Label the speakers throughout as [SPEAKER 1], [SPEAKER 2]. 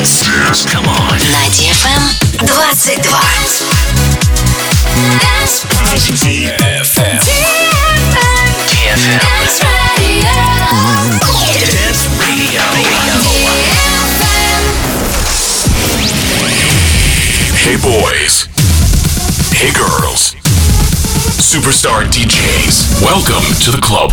[SPEAKER 1] Dance. Dance. Come on.
[SPEAKER 2] На DFM 22. Dance.
[SPEAKER 1] DFM.
[SPEAKER 2] DFM. Dance Radio.
[SPEAKER 1] Dance Radio. Hey boys. Hey girls. Superstar DJs. Welcome to the club.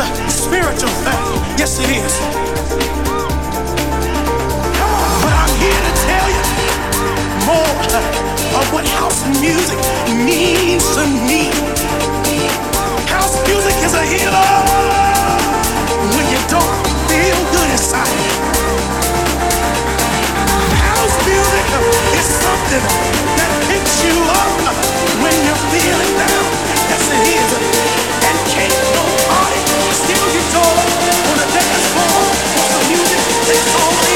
[SPEAKER 3] a spiritual thing.
[SPEAKER 4] Yes, it is. But I'm here to tell you more of what house music means to me. House music is a healer when you don't feel good inside. House music is something that picks you up when you're feeling down. Yes, it is door on the dance floor. What's the music? It's all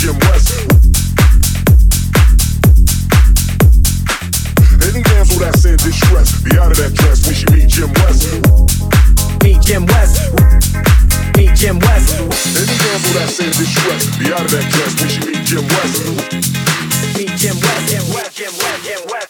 [SPEAKER 4] Jim West. Any damsel that's in
[SPEAKER 5] distress. Be out of that dress when she meet Jim West. Meet Jim West. Meet Jim West. Any damsel that's in distress. Be out of that dress when she meet Jim West. Meet Jim West. Jim West. Jim West. Jim West.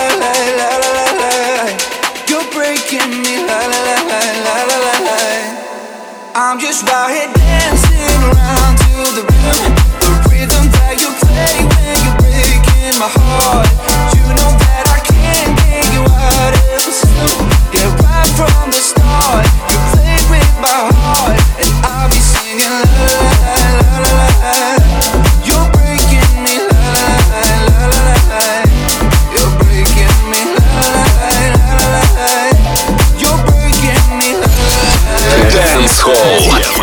[SPEAKER 5] I'm just out here What?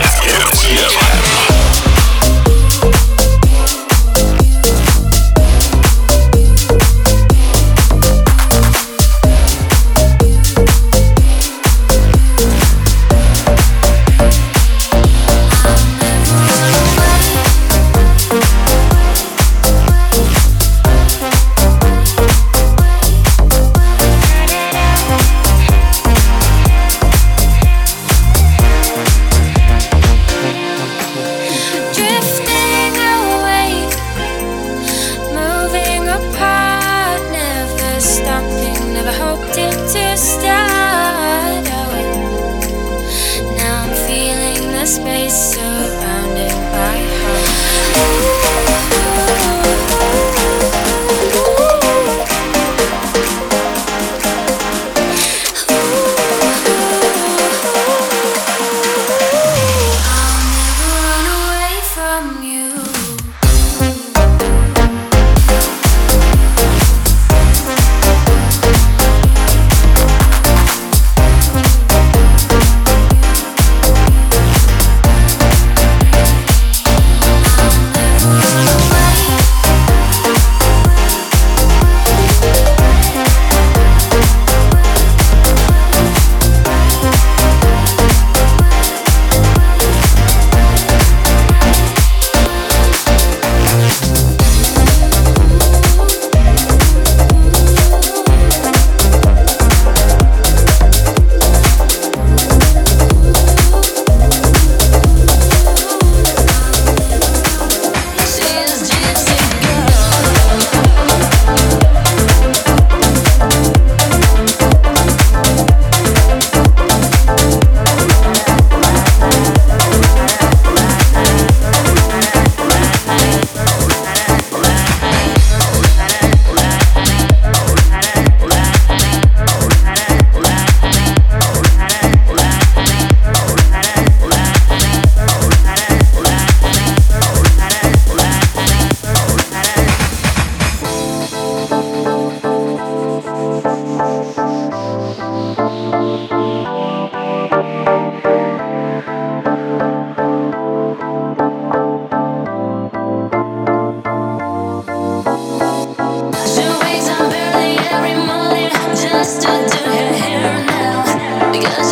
[SPEAKER 5] Dance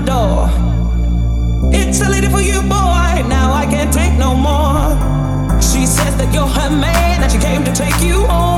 [SPEAKER 5] my door. It's a lady for you,
[SPEAKER 6] boy. Now I can't take no more. She says that you're her man, that she came to take you
[SPEAKER 7] home.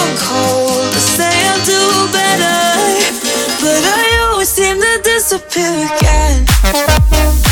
[SPEAKER 4] disappear again.